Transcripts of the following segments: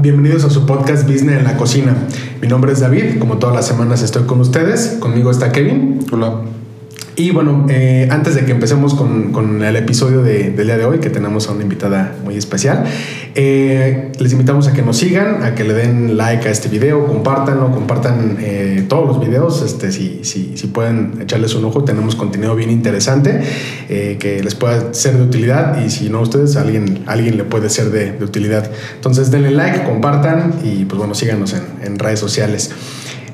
bienvenidos a su podcast Business en la Cocina. Mi nombre es David, como todas las semanas estoy con ustedes. Conmigo está Kevin. Hola. Y bueno, eh, antes de que empecemos con, el episodio de, del día de hoy, que tenemos a una invitada muy especial, eh, les invitamos a que nos sigan, a que le den like a este video, compartanlo, compartan eh, todos los videos, este, si, si, si, pueden echarles un ojo, tenemos contenido bien interesante que les pueda ser de utilidad y si no ustedes, a alguien, alguien le puede ser de, utilidad. Entonces denle like, compartan y pues bueno, síganos en, en redes sociales.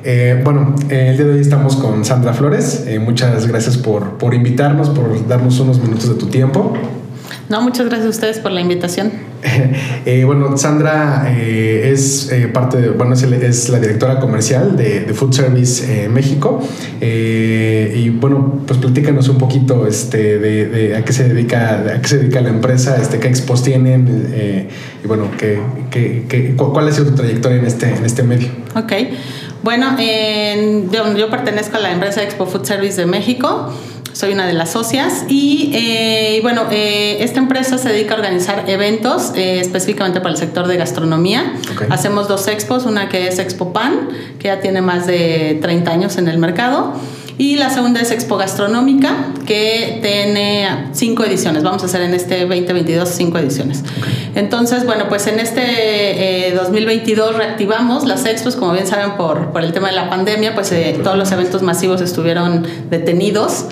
Eh, bueno, eh, el día de hoy estamos con Sandra Flores. Eh, muchas gracias por, por invitarnos, por darnos unos minutos de tu tiempo. No, muchas gracias a ustedes por la invitación. bueno, Sandra es parte de, bueno, es, la directora comercial de, Food Service México. y bueno, pues platícanos un poquito este, de, a qué se dedica, a qué se dedica la empresa, este, qué expos tienen y bueno, qué, qué, cuál ha sido tu trayectoria en este, en este medio. Ok. Bueno, yo, pertenezco a la empresa Expo Food Service de México. Soy una de las socias y, eh, bueno, eh, esta empresa se dedica a organizar eventos eh, específicamente para el sector de gastronomía. Hacemos dos expos, una que es Expo Pan, que ya tiene más de 30 años en el mercado, y la segunda es Expo Gastronómica, que tiene cinco ediciones. Vamos a hacer en este 2022 cinco ediciones. Entonces, bueno, pues en este 2022 eh, reactivamos las expos, como bien saben, por, por el tema de la pandemia, pues eh, todos los eventos masivos estuvieron detenidos.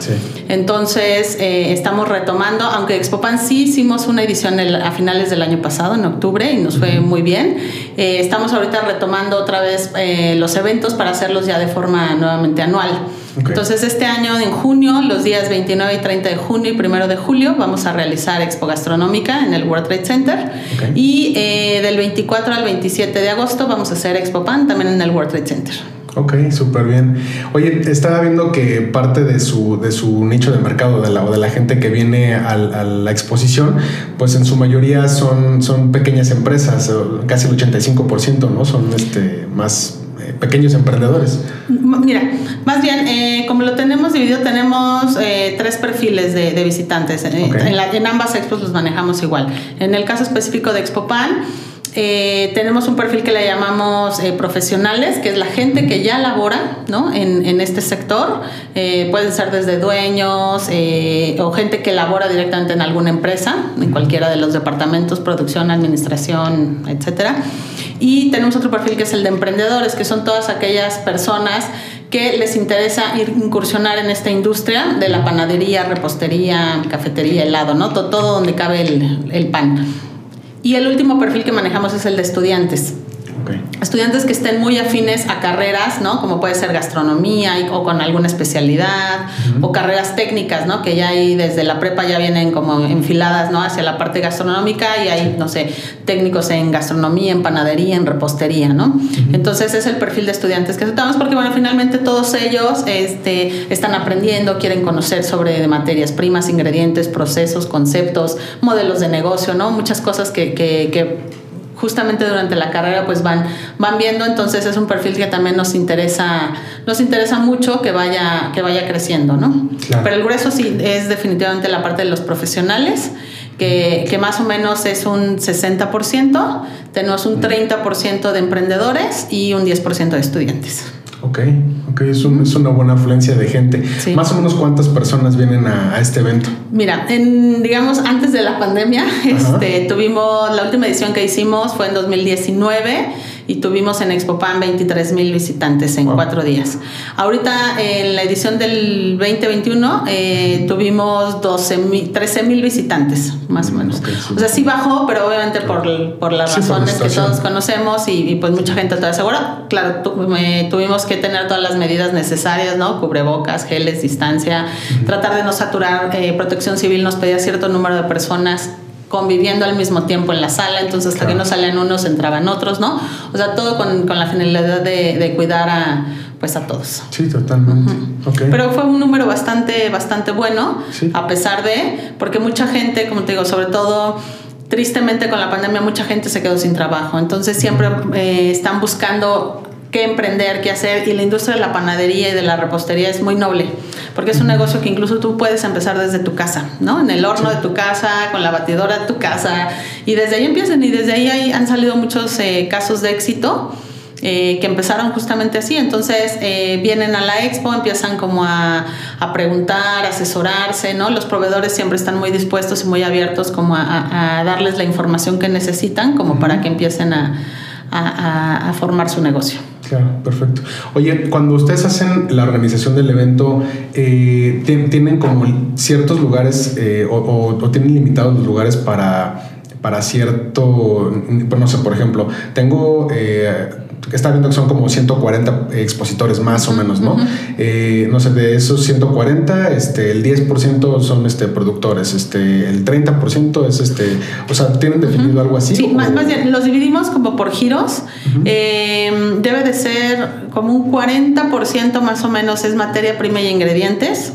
Entonces, eh, estamos retomando, aunque Expopan sí hicimos una edición a finales del año pasado, en octubre, y nos fue muy bien. estamos ahorita retomando otra vez los eventos para hacerlos ya de forma nuevamente anual. Entonces, este año, en junio, los días 29 y 30 de junio y 1 de julio, vamos a realizar Expo Gastronómica en el World Trade Center. Y eh, del 24 al 27 de agosto vamos a hacer Expo Pan también en el World Trade Center. Ok, súper bien. Oye, estaba viendo que parte de su, de su nicho de mercado de la, o de la gente que viene a, la exposición, pues en su mayoría son, son pequeñas empresas, casi el 85%, ¿no? Son este, más pequeños emprendedores? Mira, más bien, eh, como lo tenemos dividido, tenemos eh, tres perfiles de, visitantes. Eh, en, ambas expos los manejamos igual. En el caso específico de Expopan, eh, tenemos un perfil que le llamamos profesionales, que es la gente que ya labora ¿no? en, en este sector. pueden ser desde dueños o gente que labora directamente en alguna empresa, en cualquiera de los departamentos, producción, administración, etcétera. Y tenemos otro perfil que es el de emprendedores, que son todas aquellas personas que les interesa incursionar en esta industria de la panadería, repostería, cafetería, helado, ¿no? Todo, todo donde cabe el, el pan. Y el último perfil que manejamos es el de estudiantes. Estudiantes que estén muy afines a carreras, ¿no? Como puede ser gastronomía o con alguna especialidad, o carreras técnicas, ¿no? Que ya ahí desde la prepa ya vienen como enfiladas, ¿no? Hacia la parte gastronómica y hay, no sé, técnicos en gastronomía, en panadería, en repostería, ¿no? Entonces es el perfil de estudiantes que aceptamos porque, bueno, finalmente todos ellos este, están aprendiendo, quieren conocer sobre materias primas, ingredientes, procesos, conceptos, modelos de negocio, ¿no? Muchas cosas que, que, que justamente durante la carrera pues van, van viendo, entonces es un perfil que también nos interesa, nos interesa mucho que vaya, que vaya creciendo, ¿no? Pero el grueso sí es definitivamente la parte de los profesionales, que, que más o menos es un 60%, tenemos un 30% de emprendedores y un 10% de estudiantes. Ok, ok, es, es una buena afluencia de gente. Más o menos cuántas personas vienen a, este evento. Mira, en, digamos, antes de la pandemia, este, tuvimos, la última edición que hicimos fue en 2019 y tuvimos en Expopan 23 mil visitantes en cuatro días. Ahorita en la edición del 2021 eh, tuvimos 12 13 mil visitantes, más o menos. o sea, sí bajó, pero obviamente por, por las razones que todos conocemos y, pues mucha gente todavía segura. Claro, tuvimos que tener todas las medidas necesarias, ¿no? Cubrebocas, geles, distancia, tratar de no saturar. Eh, protección Civil nos pedía cierto número de personas conviviendo al mismo tiempo en la sala, entonces hasta que no salían unos entraban otros, ¿no? O sea, todo con, con la finalidad de, de, cuidar a pues a todos. Sí, totalmente. Pero fue un número bastante, bastante bueno, a pesar de, porque mucha gente, como te digo, sobre todo tristemente con la pandemia mucha gente se quedó sin trabajo, entonces siempre eh, están buscando qué emprender, qué hacer. Y la industria de la panadería y de la repostería es muy noble, porque es un negocio que incluso tú puedes empezar desde tu casa, ¿no? En el horno de tu casa, con la batidora de tu casa, y desde ahí empiezan, y desde ahí han salido muchos eh, casos de éxito. Eh, que empezaron justamente así. Entonces eh, vienen a la expo, empiezan como a, a, preguntar, asesorarse, ¿no? Los proveedores siempre están muy dispuestos y muy abiertos como a, a darles la información que necesitan como para que empiecen a, a formar su negocio. Claro, perfecto. Oye, cuando ustedes hacen la organización del evento, eh, ¿tienen como ciertos lugares eh, o, o, tienen limitados los lugares para, para cierto, pues no sé, por ejemplo, tengo... Eh, está viendo que son como 140 expositores más o menos, ¿no? Eh, no sé, de esos 140, este, el 10% son este, productores, este, el 30% es este, o sea, ¿tienen definido algo así? Sí, más, bien, los dividimos como por giros. Em, debe de ser como un 40% más o menos es materia prima y ingredientes,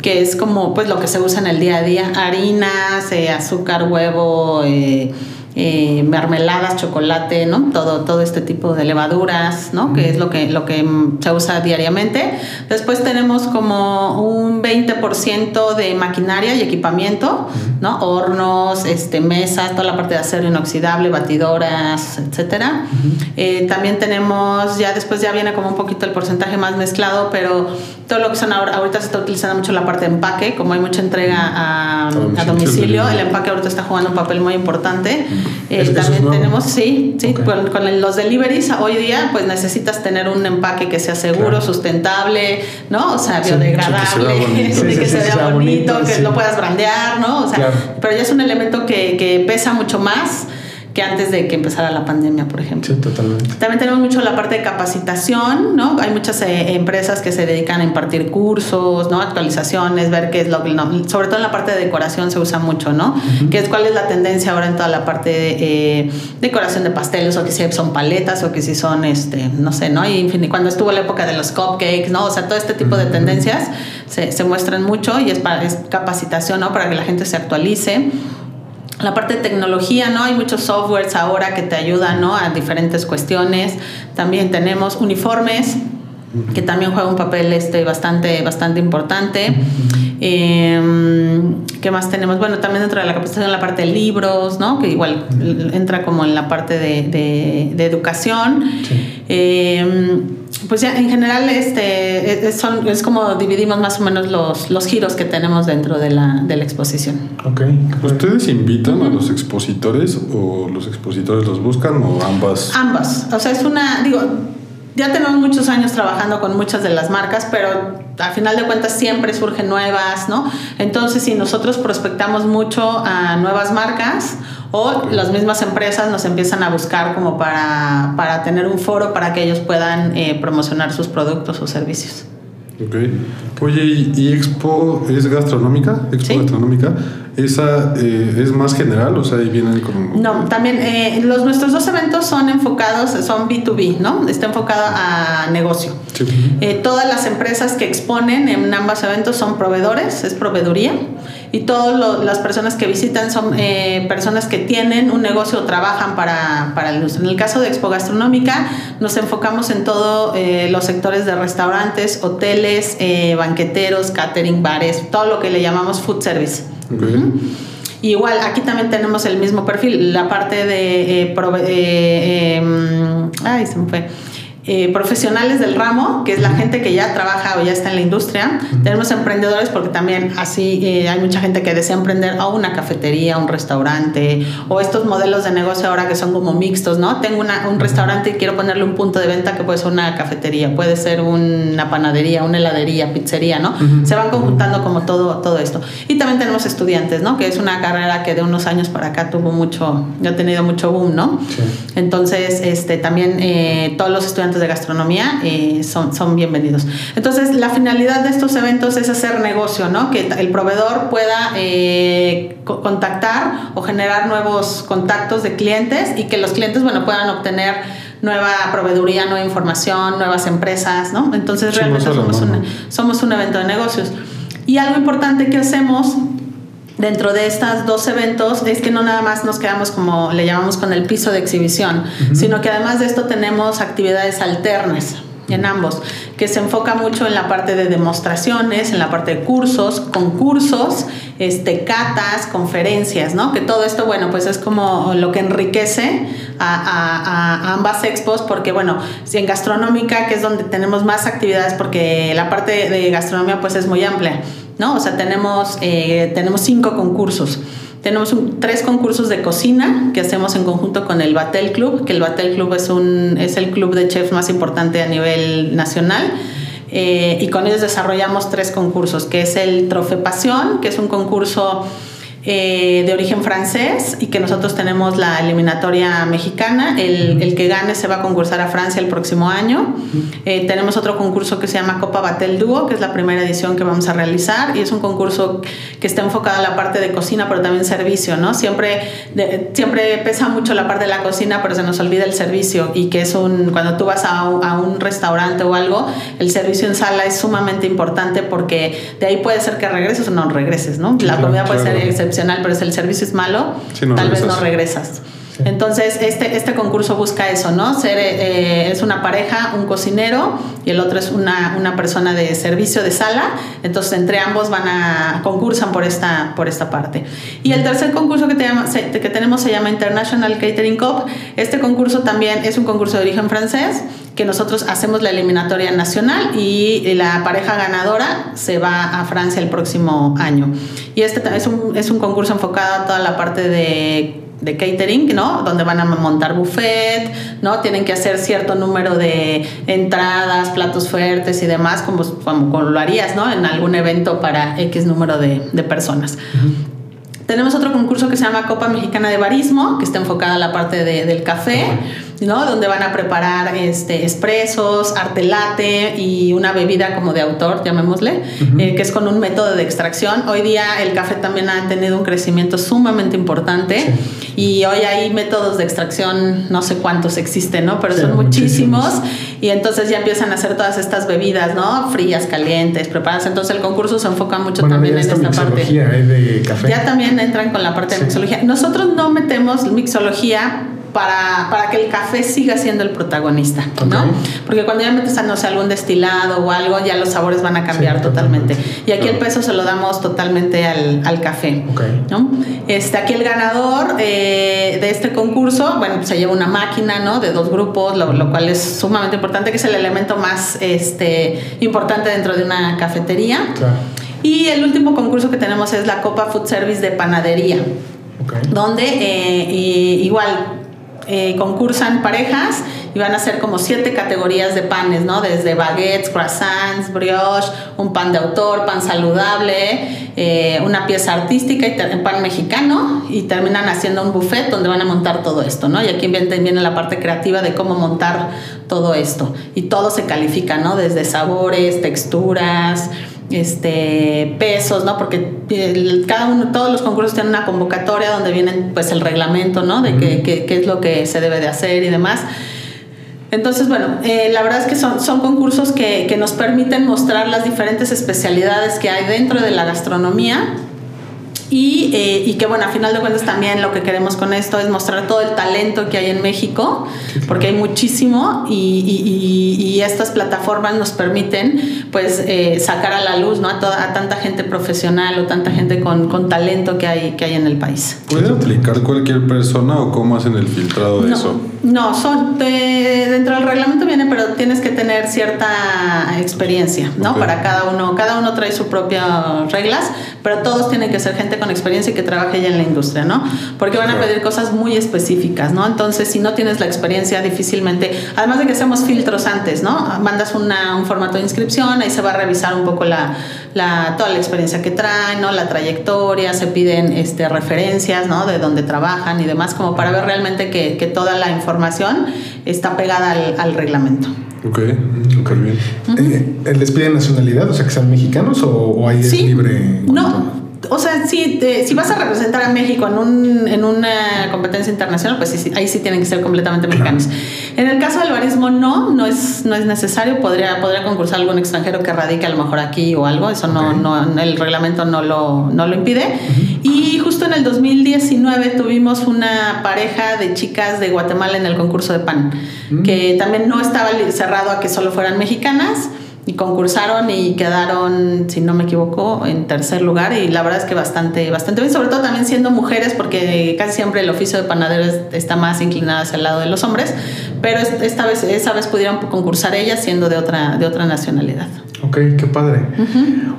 que es como pues lo que se usa en el día a día, harinas, eh, azúcar, huevo, eh, eh, mermeladas, chocolate, ¿no? Todo, todo este tipo de levaduras, ¿no? Que es lo que, lo que se usa diariamente. Después tenemos como un 20% de maquinaria y equipamiento, ¿no? Hornos, este, mesas, toda la parte de acero inoxidable, batidoras, etcétera. Eh, también tenemos, ya después ya viene como un poquito el porcentaje más mezclado, pero todo lo que son ahora, ahorita se está utilizando mucho la parte de empaque, como hay mucha entrega a, a domicilio, el empaque ahorita está jugando un papel muy importante. Eh, también tenemos, sí, sí, con, los deliveries hoy día, pues necesitas tener un empaque que sea seguro, sustentable, ¿no? O sea, biodegradable, que se vea bonito, que lo puedas brandear, ¿no? O sea, pero ya es un elemento que, que pesa mucho más que antes de que empezara la pandemia, por ejemplo. Sí, totalmente. También tenemos mucho la parte de capacitación, ¿no? Hay muchas eh, empresas que se dedican a impartir cursos, ¿no? Actualizaciones, ver qué es lo que... No, sobre todo en la parte de decoración se usa mucho, ¿no? Que es cuál es la tendencia ahora en toda la parte de eh, decoración de pasteles o que si son paletas o que si son, este, no sé, ¿no? Y cuando estuvo la época de los cupcakes, ¿no? O sea, todo este tipo de tendencias se, se muestran mucho y es, para, es capacitación, ¿no? Para que la gente se actualice la parte de tecnología, ¿no? Hay muchos softwares ahora que te ayudan, ¿no? A diferentes cuestiones. También tenemos uniformes, que también juega un papel este, bastante, bastante importante. Em, ¿Qué más tenemos? Bueno, también dentro de la capacitación la parte de libros, ¿no? Que igual entra como en la parte de, de, educación. Em, pues ya en general este, es, son, es como dividimos más o menos los, los giros que tenemos dentro de la, de la exposición. Ok. ¿Ustedes invitan a los expositores o los expositores los buscan o ambas? Ambas. O sea, es una, digo, ya tenemos muchos años trabajando con muchas de las marcas, pero al final de cuentas siempre surgen nuevas, ¿no? Entonces, si nosotros prospectamos mucho a nuevas marcas o las mismas empresas nos empiezan a buscar como para, para tener un foro para que ellos puedan eh, promocionar sus productos o servicios. Ok. Oye, ¿y, Expo es gastronómica? ¿Expo gastronómica? ¿Esa eh, es más general? O sea, ahí vienen con... No, también eh, los, nuestros dos eventos son enfocados, son B2B, ¿no? Está enfocado a negocio. Sí. Eh, todas las empresas que exponen en ambos eventos son proveedores, es proveeduría y todas las personas que visitan son eh, personas que tienen un negocio o trabajan para, para el En el caso de Expo Gastronómica nos enfocamos en todos eh, los sectores de restaurantes, hoteles, eh, banqueteros, catering, bares, todo lo que le llamamos food service. Igual, aquí también tenemos el mismo perfil, la parte de... Em, ay, se me fue eh, profesionales del ramo, que es la gente que ya trabaja o ya está en la industria. Tenemos emprendedores porque también así eh, hay mucha gente que desea emprender a una cafetería, un restaurante o estos modelos de negocio ahora que son como mixtos, ¿no? Tengo una, un restaurante y quiero ponerle un punto de venta que puede ser una cafetería, puede ser una panadería, una heladería, pizzería, ¿no? Se van conjuntando como todo, todo esto. Y también tenemos estudiantes, ¿no? Que es una carrera que de unos años para acá tuvo mucho, ha tenido mucho boom, ¿no? Entonces, este, también eh, todos los estudiantes de gastronomía eh, son, son bienvenidos. Entonces, la finalidad de estos eventos es hacer negocio, ¿no? Que el proveedor pueda eh, contactar o generar nuevos contactos de clientes y que los clientes, bueno, puedan obtener nueva proveeduría, nueva información, nuevas empresas, ¿no? Entonces, realmente somos, somos un evento de negocios. Y algo importante que hacemos dentro de estos dos eventos es que no nada más nos quedamos como le llamamos con el piso de exhibición, sino que además de esto tenemos actividades alternas. en ambos, que se enfoca mucho en la parte de demostraciones, en la parte de cursos, concursos, este, catas, conferencias, ¿no? Que todo esto, bueno, pues es como lo que enriquece a, ambas expos, porque, bueno, si en gastronómica, que es donde tenemos más actividades, porque la parte de gastronomía, pues es muy amplia, ¿no? O sea, tenemos, eh, tenemos cinco concursos. Tenemos tres concursos de cocina que hacemos en conjunto con el Batel Club, que el Batel Club es, un, es el club de chefs más importante a nivel nacional. Eh, y con ellos desarrollamos tres concursos, que es el Trofeo Pasión, que es un concurso eh, de origen francés y que nosotros tenemos la eliminatoria mexicana. El, el, que gane se va a concursar a Francia el próximo año. Eh, tenemos otro concurso que se llama Copa Batel Duo, que es la primera edición que vamos a realizar y es un concurso que está enfocado a la parte de cocina, pero también servicio, ¿no? Siempre, siempre pesa mucho la parte de la cocina, pero se nos olvida el servicio y que es un, cuando tú vas a, a un restaurante o algo, el servicio en sala es sumamente importante porque de ahí puede ser que regreses o no regreses, ¿no? La comida puede ser excepcional pero si el servicio es malo, tal vez no regresas. Entonces, este, este concurso busca eso, ¿no? Ser, eh, es una pareja, un cocinero y el otro es una, una, persona de servicio de sala. Entonces, entre ambos van a concursan por esta, por esta parte. Y el tercer concurso que, que tenemos se llama International Catering Cup. Este concurso también es un concurso de origen francés que nosotros hacemos la eliminatoria nacional y la pareja ganadora se va a Francia el próximo año. Y este es un, es un concurso enfocado a toda la parte de de catering, ¿no? Donde van a montar buffet, ¿no? Tienen que hacer cierto número de entradas, platos fuertes y demás, como, como, lo harías, ¿no? En algún evento para X número de, personas. Tenemos otro concurso que se llama Copa Mexicana de Barismo, que está enfocada a la parte del café. ¿No? Donde van a preparar este, expresos, arte latte y una bebida como de autor, llamémosle, eh, que es con un método de extracción. Hoy día el café también ha tenido un crecimiento sumamente importante y hoy hay métodos de extracción, no sé cuántos existen, ¿no? Pero son muchísimos. y entonces ya empiezan a hacer todas estas bebidas, ¿no? Frías, calientes, preparadas. Entonces el concurso se enfoca mucho también en esta parte. ¿eh? de café. Ya también entran con la parte de mixología. Nosotros no metemos mixología para, para, que el café siga siendo el protagonista, ¿no? Porque cuando ya metes, no sé, algún destilado o algo, ya los sabores van a cambiar totalmente. Y aquí el peso se lo damos totalmente al, al café, ¿no? Este, aquí el ganador eh, de este concurso, bueno, se lleva una máquina, ¿no? De dos grupos, lo, lo, cual es sumamente importante, que es el elemento más este, importante dentro de una cafetería. Y el último concurso que tenemos es la Copa Food Service de Panadería. Donde eh, igual eh, concursan parejas y van a ser como siete categorías de panes, ¿no? Desde baguettes, croissants, brioche, un pan de autor, pan saludable, eh, una pieza artística y pan mexicano y terminan haciendo un buffet donde van a montar todo esto, ¿no? Y aquí viene, viene la parte creativa de cómo montar todo esto y todo se califica, ¿no? Desde sabores, texturas, este pesos, ¿no? Porque cada uno, todos los concursos tienen una convocatoria donde vienen pues el reglamento, ¿no? De qué, es lo que se debe de hacer y demás. Entonces, bueno, eh, la verdad es que son, son concursos que, que nos permiten mostrar las diferentes especialidades que hay dentro de la gastronomía y, eh, y, que bueno, a final de cuentas también lo que queremos con esto es mostrar todo el talento que hay en México, porque hay muchísimo y, y, y, estas plataformas nos permiten pues eh, sacar a la luz ¿no? a, toda, a tanta gente profesional o tanta gente con, con, talento que hay, que hay en el país. ¿Puede aplicar cualquier persona o cómo hacen el filtrado de eso? No, son dentro del reglamento viene, pero tienes que tener cierta experiencia, ¿no? Para cada uno, cada uno trae sus propias reglas, pero todos tienen que ser gente con experiencia y que trabaje ya en la industria, ¿no? Porque van a pedir cosas muy específicas, ¿no? Entonces, si no tienes la experiencia, difícilmente, además de que hacemos filtros antes, ¿no? Mandas una, un formato de inscripción, ahí se va a revisar un poco la, la, toda la experiencia que traen, ¿no? La trayectoria, se piden este, referencias, ¿no? De dónde trabajan y demás, como para ver realmente que, que toda la información está pegada al, reglamento. Ok, súper bien. Eh, ¿Les piden nacionalidad, o sea, que sean mexicanos o, o ahí es libre? No, o sea, si, si vas a representar a México en, un, en una competencia internacional, pues sí, ahí sí tienen que ser completamente mexicanos. En el caso del barismo, no, no es, no es necesario. Podría, podría concursar algún extranjero que radique a lo mejor aquí o algo. Eso no, no el reglamento no lo, no lo impide. Y justo en el 2019 tuvimos una pareja de chicas de Guatemala en el concurso de pan, mm. que también no estaba cerrado a que solo fueran mexicanas y concursaron y quedaron, si no me equivoco, en tercer lugar y la verdad es que bastante, bastante bien, sobre todo también siendo mujeres porque casi siempre el oficio de panadero está más inclinado hacia el lado de los hombres, pero esta vez, esa vez pudieron concursar ellas siendo de otra, de otra nacionalidad. Ok, qué padre.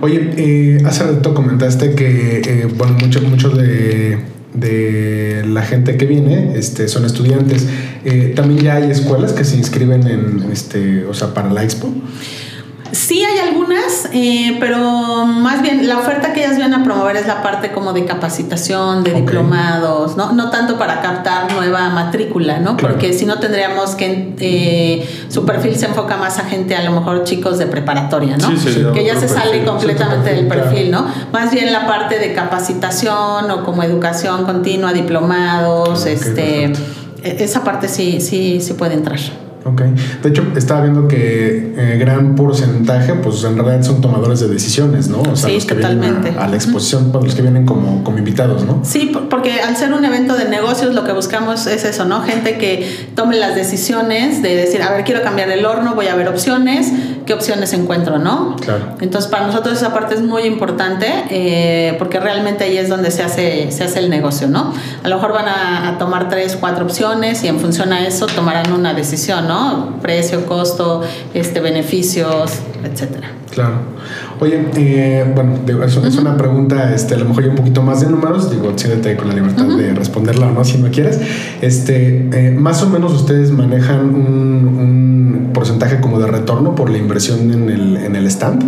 Oye, eh, hace rato comentaste que, eh, bueno, muchos mucho de, de la gente que viene este, son estudiantes. Eh, También ya hay escuelas que se inscriben en, este, o sea, para la expo. Sí hay algunas, eh, pero más bien la oferta que ellas vienen a promover es la parte como de capacitación, de diplomados, ¿no? No tanto para captar nueva matrícula, ¿no? Porque si no tendríamos que eh, su perfil se enfoca más a gente, a lo mejor chicos de preparatoria, ¿no? que ya se sale completamente del perfil, ¿no? Más bien la parte de capacitación o como educación continua, diplomados, este, e-, esa parte sí, sí, sí puede entrar. Ok. De hecho, estaba viendo que eh, gran porcentaje, pues en realidad son tomadores de decisiones, ¿no? O sea, los que vienen a, la exposición, pues, los que vienen como, como invitados, ¿no? Sí, porque al ser un evento de negocios, lo que buscamos es eso, ¿no? Gente que tome las decisiones de decir, a ver, quiero cambiar el horno, voy a ver opciones, qué opciones encuentro, ¿no? Claro. Entonces, para nosotros esa parte es muy importante eh, porque realmente ahí es donde se hace, se hace el negocio, ¿no? A lo mejor van a, a tomar tres, cuatro opciones y en función a eso tomarán una decisión, ¿no? Precio, costo, este, beneficios, etcétera. Claro. Oye, eh, bueno, es, una pregunta, este, a lo mejor ya un poquito más de números, digo, siéntate con la libertad de responderla o no, si no quieres. Este, eh, más o menos ustedes manejan un, porcentaje como de retorno por la inversión en el, en el stand.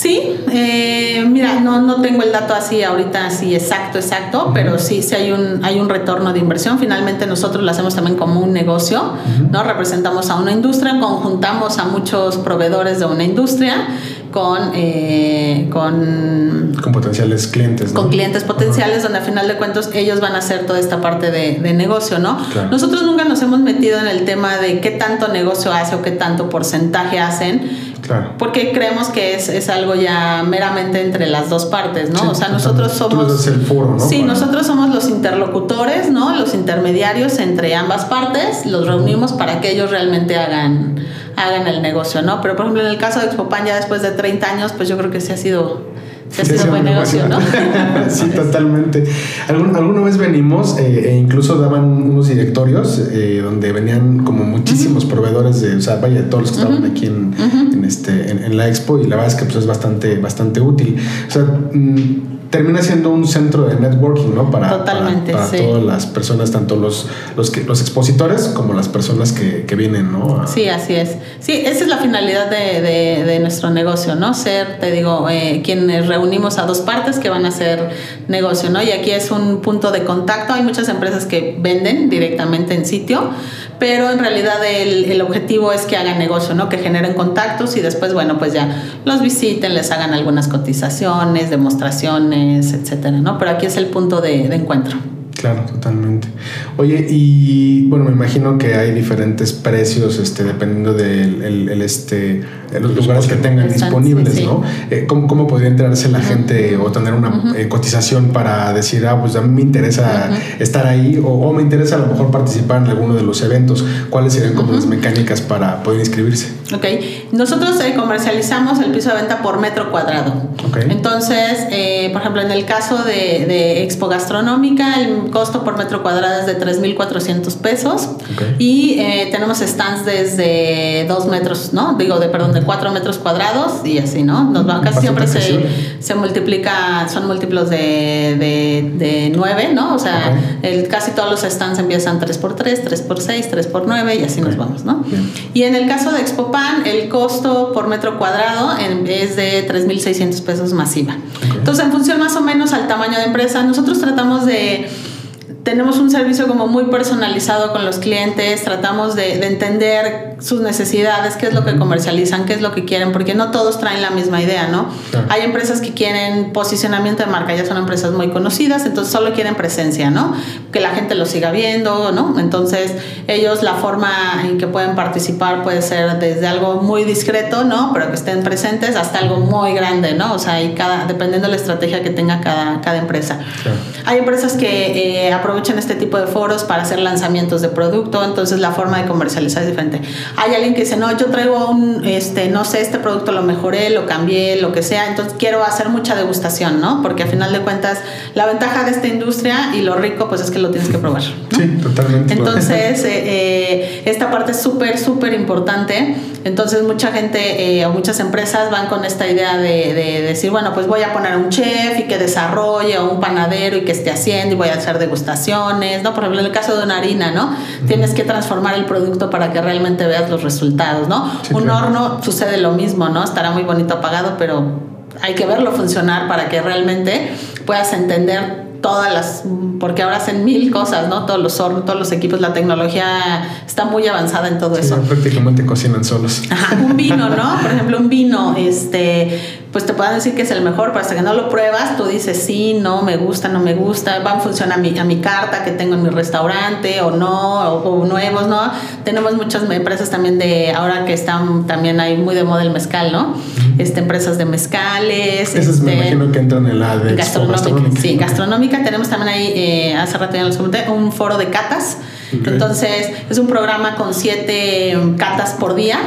Sí, eh, mira, no, no tengo el dato así ahorita así exacto, exacto, pero sí, sí hay un, hay un retorno de inversión. Finalmente nosotros lo hacemos también como un negocio, ¿no? Representamos a una industria, conjuntamos a muchos proveedores de una industria con, eh, con, con potenciales clientes. Con clientes potenciales, donde a final de cuentas ellos van a hacer toda esta parte de, de negocio, ¿no? Nosotros nunca nos hemos metido en el tema de qué tanto negocio hace o qué tanto porcentaje hacen porque creemos que es, es, algo ya meramente entre las dos partes, ¿no? o sea, nosotros somos... el foro, ¿no? Sí, nosotros somos los interlocutores, ¿no? Los intermediarios entre ambas partes, los reunimos para que ellos realmente hagan, hagan el negocio, ¿no? Pero por ejemplo, en el caso de Expopan, ya después de 30 años, pues yo creo que sí ha sido ha sido buen negocio, ¿no? sí, totalmente. alguna vez venimos eh, e incluso daban unos directorios eh, donde venían como muchísimos proveedores de, o sea, vaya, todos los que estaban aquí en, en este, en, la expo y la verdad es que pues, es bastante, bastante útil. O sea, mm, termina siendo un centro de networking, ¿no? Para, Totalmente, para, todas las personas, tanto los, los, que, los expositores como las personas que, que vienen, ¿no? Sí, así es. Sí, esa es la finalidad de, de, de nuestro negocio, ¿no? Ser, te digo, eh, quienes reunimos a dos partes que van a hacer negocio, ¿no? Y aquí es un punto de contacto. Hay muchas empresas que venden directamente en sitio, pero en realidad el, el, objetivo es que hagan negocio, ¿no? Que generen contactos y después, bueno, pues ya los visiten, les hagan algunas cotizaciones, demostraciones, etcétera, ¿no? Pero aquí es el punto de, de encuentro. Claro, totalmente. Oye, y bueno, me imagino que hay diferentes precios, este, dependiendo del el, este, de los lugares que tengan disponibles, ¿no? Eh, ¿cómo, podría enterarse la gente o tener una eh, cotización para decir, ah, pues a mí me interesa estar ahí o, me interesa a lo mejor participar en alguno de los eventos? ¿Cuáles serían como las mecánicas para poder inscribirse? Ok, nosotros eh, comercializamos el piso de venta por metro cuadrado. Okay. Entonces, por ejemplo, en el caso de, de Expo Gastronómica, el costo por metro cuadrado es de 3.400 pesos y eh, tenemos stands desde 2 metros, ¿no? Digo, de perdón, de 4 metros cuadrados y así, ¿no? Nos va, casi siempre se, se, multiplica, son múltiplos de, de, de 9, ¿no? O sea, el, casi todos los stands empiezan 3x3, 3x6, 3x9 y así nos vamos, ¿no? Y en el caso de El costo por metro cuadrado es de 3.600 pesos masiva. Entonces, en función más o menos al tamaño de empresa, nosotros tratamos de tenemos un servicio como muy personalizado con los clientes, tratamos de, entender sus necesidades, qué es lo que comercializan, qué es lo que quieren, porque no todos traen la misma idea, ¿no? Hay empresas que quieren posicionamiento de marca, ya son empresas muy conocidas, entonces solo quieren presencia, ¿no? Que la gente lo siga viendo, ¿no? Entonces, ellos la forma en que pueden participar puede ser desde algo muy discreto, ¿no? Pero que estén presentes hasta algo muy grande, ¿no? O sea, y cada, dependiendo de la estrategia que tenga cada, cada empresa. Hay empresas que eh, aprovechan este tipo de foros para hacer lanzamientos de producto, entonces la forma de comercializar es diferente. Hay alguien que dice, no, yo traigo un, este, no sé, este producto lo mejoré, lo cambié, lo que sea, entonces quiero hacer mucha degustación, ¿no? Porque al final de cuentas, la ventaja de esta industria y lo rico, pues es que lo tienes que probar. Sí, totalmente. Entonces, eh, eh, esta parte es súper, súper importante. Entonces, mucha gente o muchas empresas van con esta idea de, de, decir, bueno, pues voy a poner un chef y que desarrolle o un panadero y que esté haciendo y voy a hacer ¿no? Por ejemplo, en el caso de una harina, ¿no? Tienes que transformar el producto para que realmente veas los resultados, ¿no? un horno sucede lo mismo, ¿no? Estará muy bonito apagado, pero hay que verlo funcionar para que realmente puedas entender todas las, porque ahora hacen mil cosas, ¿no? Todos los hornos, todos los equipos, la tecnología está muy avanzada en todo eso. Prácticamente cocinan solos. Ajá, un vino, ¿no? Por ejemplo, un vino, este, pues te puedan decir que es el mejor, pero hasta que no lo pruebas, tú dices sí, no, me gusta, no me gusta, va a funcionar a mi, a mi carta que tengo en mi restaurante o no, o, nuevos, ¿no? Tenemos muchas empresas también de, ahora que están también hay muy de moda el mezcal, ¿no? Este, empresas de mezcales. Esas me este, imagino que entran en la de gastronómica. Sí, gastronómica. Tenemos también ahí, eh, hace rato ya les comenté, un foro de catas. Entonces, es un programa con siete catas por día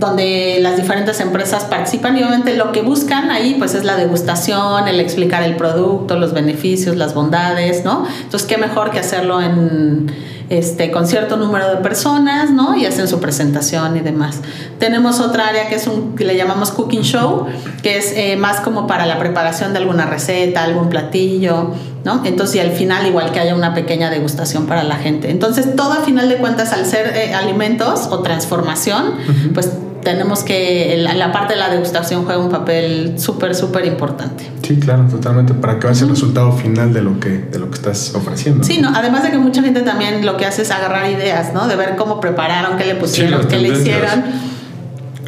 donde las diferentes empresas participan y obviamente lo que buscan ahí pues es la degustación, el explicar el producto, los beneficios, las bondades, ¿no? Entonces, qué mejor que hacerlo en este, con cierto número de personas, ¿no? Y hacen su presentación y demás. Tenemos otra área que es un que le llamamos cooking show, que es eh, más como para la preparación de alguna receta, algún platillo, ¿no? Entonces, y al final igual que haya una pequeña degustación para la gente. Entonces, todo a final de cuentas, al ser eh, alimentos o transformación, pues tenemos que la, parte de la degustación juega un papel súper, súper importante. Sí, claro, totalmente, para que veas el resultado final de lo que, de lo que estás ofreciendo. Sí, no, además de que mucha gente también lo que hace es agarrar ideas, ¿no? De ver cómo prepararon, qué le pusieron, qué le hicieron.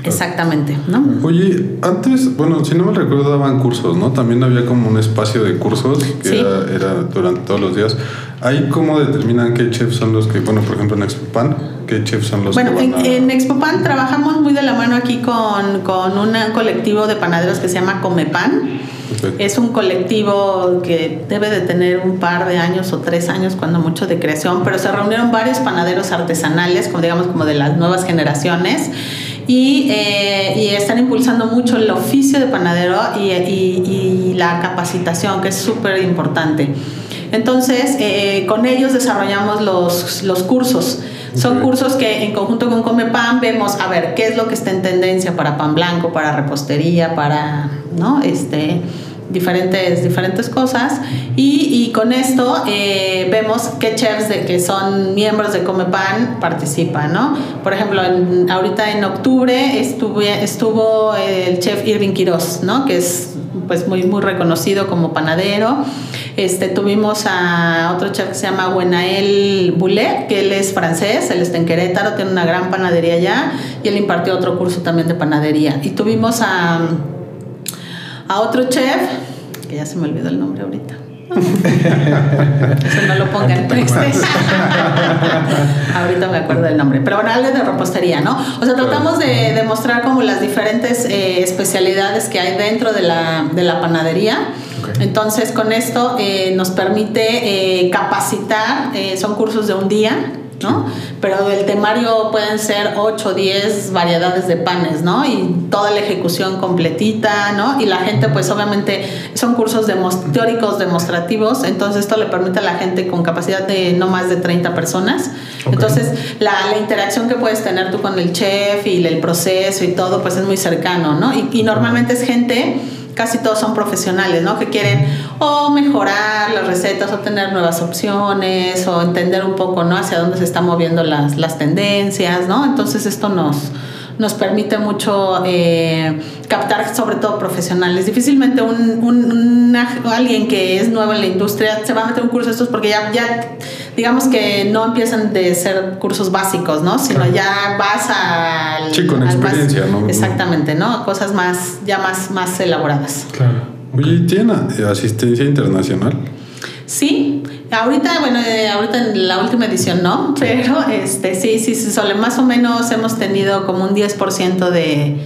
Exactamente, ¿no? Oye, antes, bueno, si no me recuerdo, daban cursos, ¿no? También había como un espacio de cursos que era, durante todos los días. ¿Ahí cómo determinan qué chefs son los que, bueno, por ejemplo en Expopan, qué chefs son los bueno, que Bueno, en, Expopan trabajamos muy de la mano aquí con, con un colectivo de panaderos que se llama Comepan. Es un colectivo que debe de tener un par de años o tres años, cuando mucho, de creación, pero se reunieron varios panaderos artesanales, como digamos como de las nuevas generaciones, y, eh, y, están impulsando mucho el oficio de panadero y, y, la capacitación, que es súper importante. Entonces, eh, con ellos desarrollamos los, los cursos. Son cursos que en conjunto con Come Pan vemos a ver qué es lo que está en tendencia para pan blanco, para repostería, para, ¿no? Este, diferentes, diferentes cosas y, y con esto eh, vemos qué chefs de que son miembros de Come Pan participan, ¿no? Por ejemplo, ahorita en octubre estuvo, estuvo el chef Irving Quiroz, ¿no? Que es pues muy, muy reconocido como panadero. Este, tuvimos a otro chef que se llama Buenael Boulet, que él es francés, él está en Querétaro, tiene una gran panadería allá y él impartió otro curso también de panadería. Y tuvimos a a otro chef, que ya se me olvidó el nombre ahorita. Eso no lo pongan tristes. Ahorita me acuerdo del nombre. Pero bueno, algo de repostería, ¿no? O sea, tratamos de demostrar como las diferentes eh, especialidades que hay dentro de la, de la panadería. Entonces, con esto eh, nos permite eh, capacitar, son cursos de un día, ¿no? Pero el temario pueden ser 8 o 10 variedades de panes, ¿no? Y toda la ejecución completita, ¿no? Y la gente, pues obviamente son cursos teóricos demostrativos, entonces esto le permite a la gente con capacidad de no más de 30 personas. Entonces, la, la, interacción que puedes tener tú con el chef y el proceso y todo, pues es muy cercano, ¿no? Y, y normalmente es gente casi todos son profesionales, ¿no? Que quieren o mejorar las recetas o tener nuevas opciones o entender un poco, ¿no? Hacia dónde se están moviendo las, las tendencias, ¿no? Entonces esto nos, nos permite mucho eh, captar sobre todo profesionales. Difícilmente un, alguien que es nuevo en la industria se va a meter un curso de estos porque ya, ya digamos que no empiezan de ser cursos básicos, ¿no? Sino ya vas a... Sí, con experiencia, ¿no? Exactamente, ¿no? Cosas más, ya más, más elaboradas. Claro. Oye, ¿tiene asistencia internacional? Sí, ahorita, bueno, eh, ahorita en la última edición no, pero este sí, sí, sí, solo más o menos hemos tenido como un 10% de,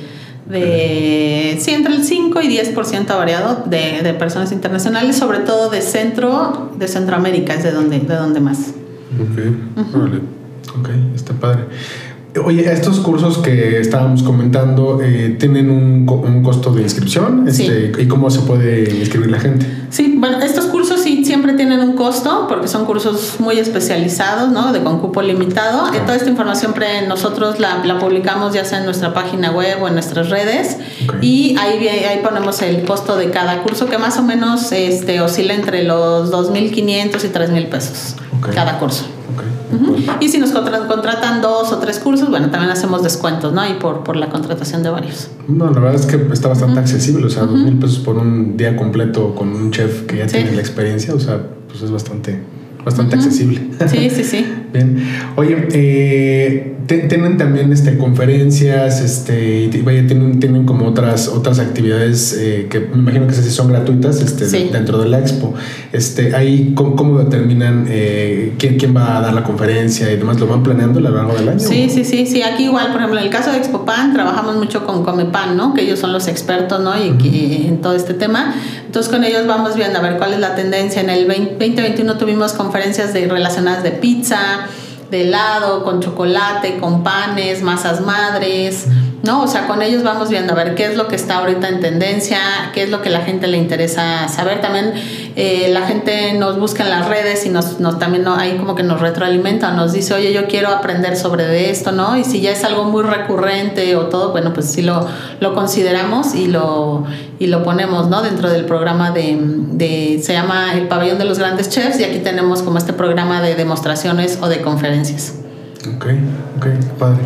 de sí, entre el 5 y 10% variado de, de personas internacionales, sobre todo de centro, de Centroamérica, es de donde, de donde más. Ok, vale. Ok, está padre. Oye, estos cursos que estábamos comentando eh, tienen un, un, costo de inscripción este, y cómo se puede inscribir la gente. Sí, bueno, estos cursos sí siempre tienen un costo porque son cursos muy especializados, ¿no? De con cupo limitado. Y toda esta información pre nosotros la, la, publicamos ya sea en nuestra página web o en nuestras redes y ahí, ahí ponemos el costo de cada curso que más o menos este, oscila entre los 2.500 y 3.000 pesos cada curso. Y si nos contratan dos o tres cursos, bueno, también hacemos descuentos, ¿no? Y por, por la contratación de varios. No, la verdad es que está bastante accesible, o sea, dos mil pesos por un día completo con un chef que ya tiene la experiencia, o sea, pues es bastante bastante accesible. Sí, sí, sí. Bien. Oye, eh, tienen también este, conferencias, este, y vaya, tienen, tienen como otras, otras actividades eh, que me imagino que sí son gratuitas este, dentro de la expo. Este, ahí, ¿cómo, determinan eh, quién, quién va a dar la conferencia y demás? ¿Lo van planeando a lo largo del año? Sí, sí, sí, sí. Aquí igual, por ejemplo, en el caso de Expopan, trabajamos mucho con Comepan, ¿no? Que ellos son los expertos, ¿no? Y en todo este tema. Entonces, con ellos vamos viendo a ver cuál es la tendencia. En el 2021 tuvimos conferencias conferencias de, relacionadas de pizza, de helado, con chocolate, con panes, masas madres, ¿no? O sea, con ellos vamos viendo a ver qué es lo que está ahorita en tendencia, qué es lo que la gente le interesa saber. También eh, la gente nos busca en las redes y nos, nos también ahí como que nos retroalimenta, nos dice, oye, yo quiero aprender sobre de esto, ¿no? Y si ya es algo muy recurrente o todo, bueno, pues sí lo, lo consideramos y lo, y lo ponemos, ¿no? Dentro del programa de, de, se llama El Pabellón de los Grandes Chefs y aquí tenemos como este programa de demostraciones o de conferencias. Ok, ok, padre.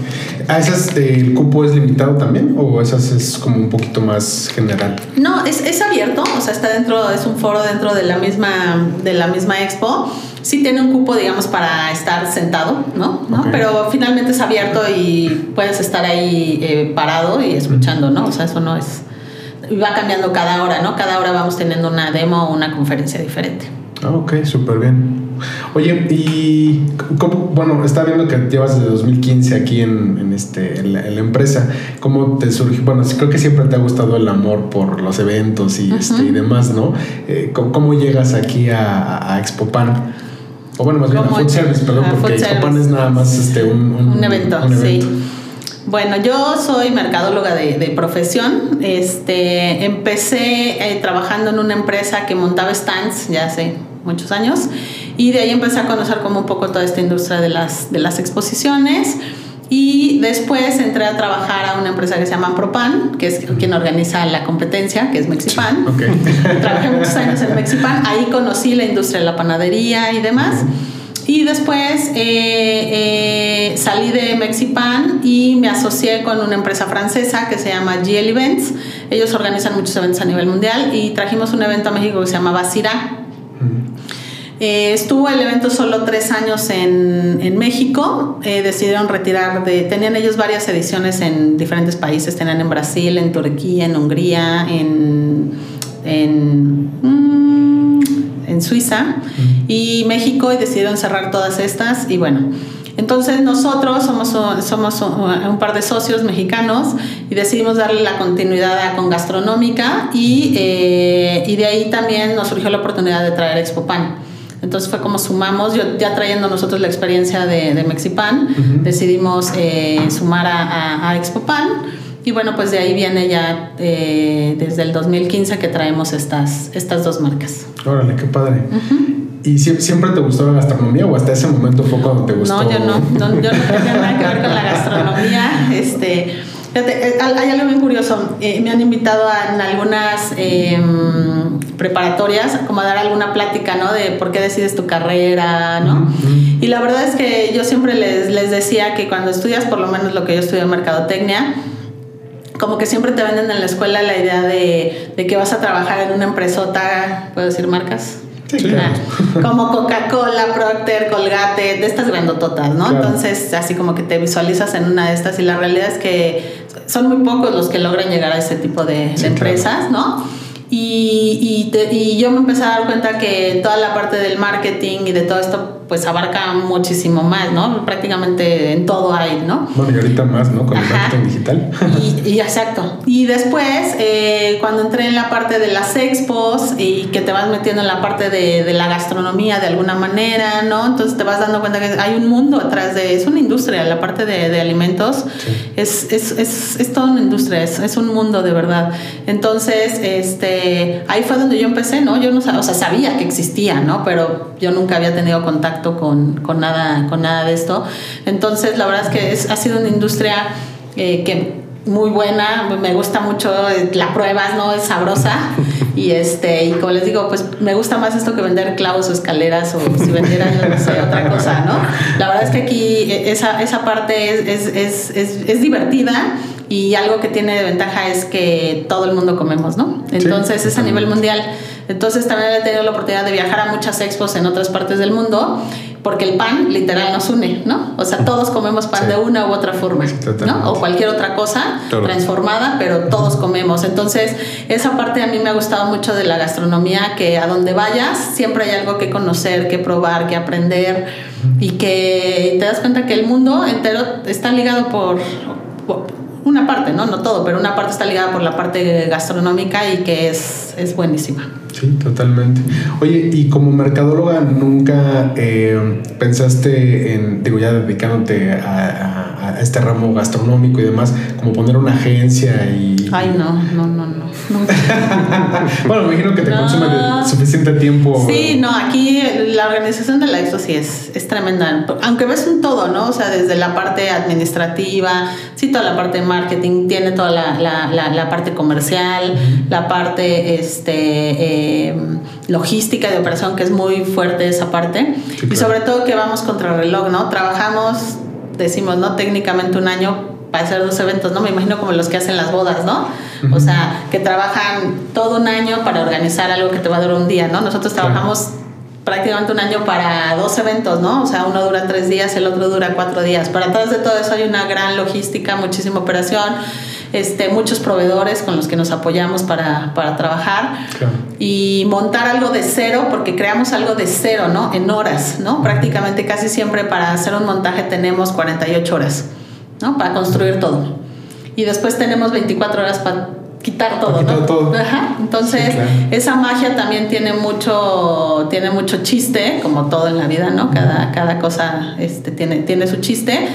¿A esas el cupo es limitado también o esas es como un poquito más general? No, es, es abierto, o sea, está dentro, es un foro dentro de la misma, de la misma expo. Sí tiene un cupo, digamos, para estar sentado, ¿no? ¿No? Pero finalmente es abierto y puedes estar ahí eh, parado y escuchando, ¿no? O sea, eso no es... Va cambiando cada hora, ¿no? Cada hora vamos teniendo una demo o una conferencia diferente. Ah, ok, súper bien. Oye, y cómo, bueno, está viendo que llevas desde 2015 aquí en, en este, en la, empresa. ¿Cómo te surgió? Bueno, creo que siempre te ha gustado el amor por los eventos y, este, y demás, ¿no? Eh, ¿cómo, llegas aquí a, a Expopan? O bueno, más bien a Food Service, perdón, porque Expopan es nada más este, un, un, evento, sí. Bueno, yo soy mercadóloga de, de profesión. Este, empecé eh, trabajando en una empresa que montaba stands, ya hace muchos años, y de ahí empecé a conocer como un poco toda esta industria de las, de las exposiciones. Y después entré a trabajar a una empresa que se llama Propan, que es quien organiza la competencia, que es Mexipan. Trabajé muchos años en Mexipan. Ahí conocí la industria de la panadería y demás. Y después eh, eh, salí de Mexipan y me asocié con una empresa francesa que se llama GL Events. Ellos organizan muchos eventos a nivel mundial y trajimos un evento a México que se llama Basira eh, estuvo el evento solo tres años en, en México. Eh, decidieron retirar de. Tenían ellos varias ediciones en diferentes países. Tenían en Brasil, en Turquía, en Hungría, en. en, mm, en Suiza y México y decidieron cerrar todas estas. Y bueno. Entonces nosotros somos, somos un par de socios mexicanos y decidimos darle la continuidad con gastronómica y, eh, y de ahí también nos surgió la oportunidad de traer Expopan. Entonces fue como sumamos, yo ya trayendo nosotros la experiencia de, de Mexipan, decidimos eh, sumar a, a, Expopan. Y bueno, pues de ahí viene ya eh, desde el 2015 que traemos estas, estas dos marcas. Órale, qué padre. ¿Y siempre te gustó la gastronomía o hasta ese momento fue cuando te gustó? No, yo no, no yo no tenía nada que ver con la gastronomía. Este, eh, hay algo bien curioso. Eh, me han invitado a, en algunas em, preparatorias como a dar alguna plática, ¿no? De por qué decides tu carrera, ¿no? Y la verdad es que yo siempre les, les decía que cuando estudias por lo menos lo que yo estudié en mercadotecnia, como que siempre te venden en la escuela la idea de, de que vas a trabajar en una empresota, ¿puedo decir marcas? como Coca-Cola, Procter, Colgate, de estas grandototas, ¿no? Entonces, así como que te visualizas en una de estas y la realidad es que son muy pocos los que logran llegar a ese tipo de, empresas, ¿no? Y, y, y, yo me empecé a dar cuenta que toda la parte del marketing y de todo esto pues abarca muchísimo más, ¿no? Prácticamente en todo hay, ¿no? Bueno, y ahorita más, ¿no? Con el marketing digital. y, exacto. Y después, eh, cuando entré en la parte de las expos y que te vas metiendo en la parte de, de, la gastronomía de alguna manera, ¿no? Entonces te vas dando cuenta que hay un mundo atrás de, es una industria, la parte de, de alimentos es, es, es, es, toda una industria, es, es un mundo de verdad. Entonces, este, ahí fue donde yo empecé, ¿no? Yo no o sea, sabía que existía, ¿no? Pero yo nunca había tenido contacto con, con, nada, con nada de esto. Entonces, la verdad es que es, ha sido una industria eh, que muy buena, me gusta mucho, la pruebas, ¿no? Es sabrosa. Y este, y como les digo, pues me gusta más esto que vender clavos o escaleras o si vendiera, no sé, otra cosa, ¿no? La verdad es que aquí eh, esa, esa parte es, es, es, es divertida y algo que tiene de ventaja es que todo el mundo comemos, ¿no? Entonces es a nivel mundial. Entonces también he tenido la oportunidad de viajar a muchas expos en otras partes del mundo porque el pan literal nos une, ¿no? O sea, todos comemos pan de una u otra forma, ¿no? O cualquier otra cosa transformada, pero todos comemos. Entonces, esa parte a mí me ha gustado mucho de la gastronomía, que a donde vayas siempre hay algo que conocer, que probar, que aprender y que te das cuenta que el mundo entero está ligado por una parte, ¿no? No todo, pero una parte está ligada por la parte gastronómica y que es, es buenísima. Sí, totalmente. Oye, y como mercadóloga, ¿nunca eh, pensaste en, digo, ya dedicándote a, a, este ramo gastronómico y demás, como poner una agencia y... Ay, no, no, no, no. bueno, me imagino que te consume suficiente tiempo. Sí, no, aquí la organización de la EXPO sí es, es tremenda. Aunque ves un todo, ¿no? O sea, desde la parte administrativa, sí, toda la parte de marketing, tiene toda la, la, la, parte comercial, la parte este, eh, logística de operación, que es muy fuerte esa parte. Y sobre todo que vamos contra reloj, ¿no? Trabajamos, decimos, ¿no? Técnicamente un año para hacer dos eventos, ¿no? Me imagino como los que hacen las bodas, ¿no? O sea, que trabajan todo un año para organizar algo que te va a durar un día, ¿no? Nosotros trabajamos prácticamente un año para dos eventos, ¿no? O sea, uno dura tres días, el otro dura cuatro días. Para atrás de todo eso hay una gran logística, muchísima operación, este, muchos proveedores con los que nos apoyamos para, para trabajar y montar algo de cero, porque creamos algo de cero, ¿no? En horas, ¿no? Prácticamente casi siempre para hacer un montaje tenemos 48 horas. ¿no? Para construir todo. Y después tenemos 24 horas para quitar todo, ¿no? Todo. Ajá. Entonces, esa magia también tiene mucho, tiene mucho chiste, como todo en la vida, ¿no? Cada, cada cosa este, tiene, tiene su chiste,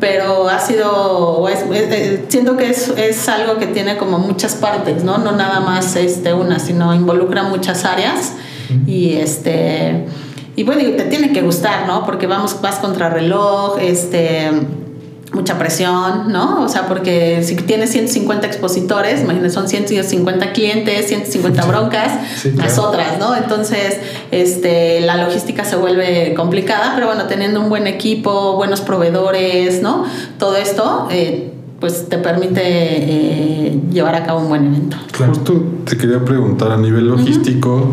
pero ha sido, siento que es, es, algo que tiene como muchas partes, ¿no? No nada más este, una, sino involucra muchas áreas y este... Y bueno, te tiene que gustar, ¿no? Porque vamos, vas contra reloj, este mucha presión, ¿no? O sea, porque si tienes 150 expositores, imagínate, son 150 clientes, 150 broncas, las otras, ¿no? Entonces, este, la logística se vuelve complicada, pero bueno, teniendo un buen equipo, buenos proveedores, ¿no? Todo esto, eh, pues te permite eh, llevar a cabo un buen evento. Justo te quería preguntar a nivel logístico,